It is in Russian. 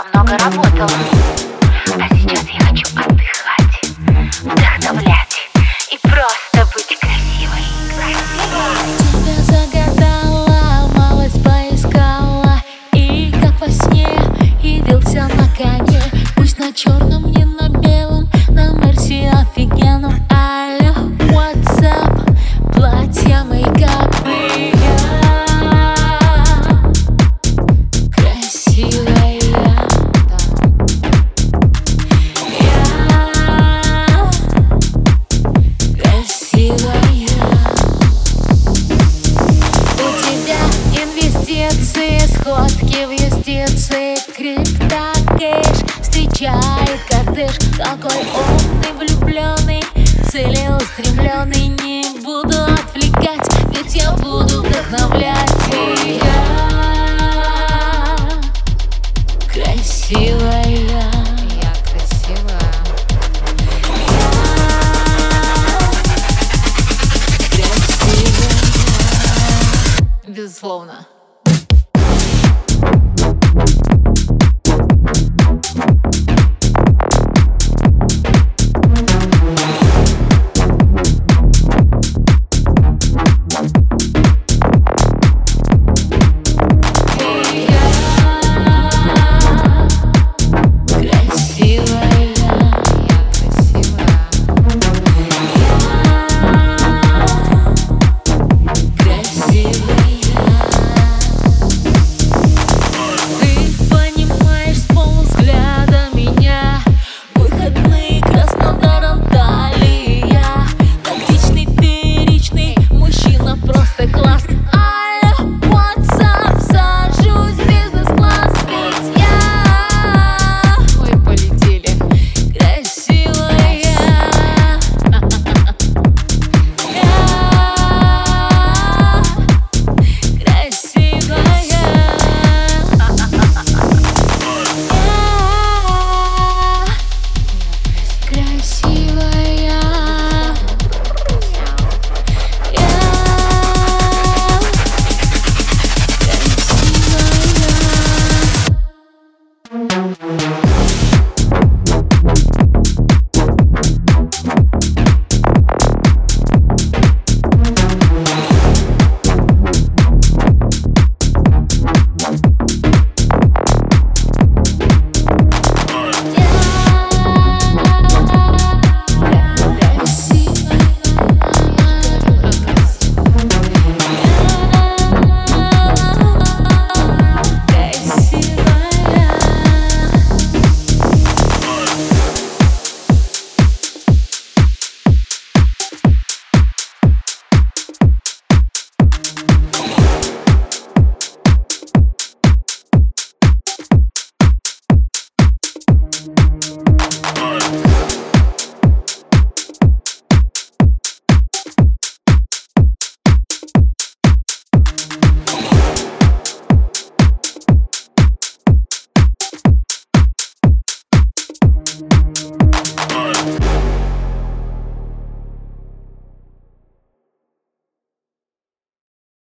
слишком много работала. А сейчас я хочу отдыхать, вдохновлять и просто быть красивой. Красивой. Тебя загадала, малость поискала, и как во сне явился на коне, пусть на черном не Такой умный, влюбленный, целеустремленный. Не буду отвлекать, ведь я буду вдохновлять. Тебя Красивая. Я красивая. Безусловно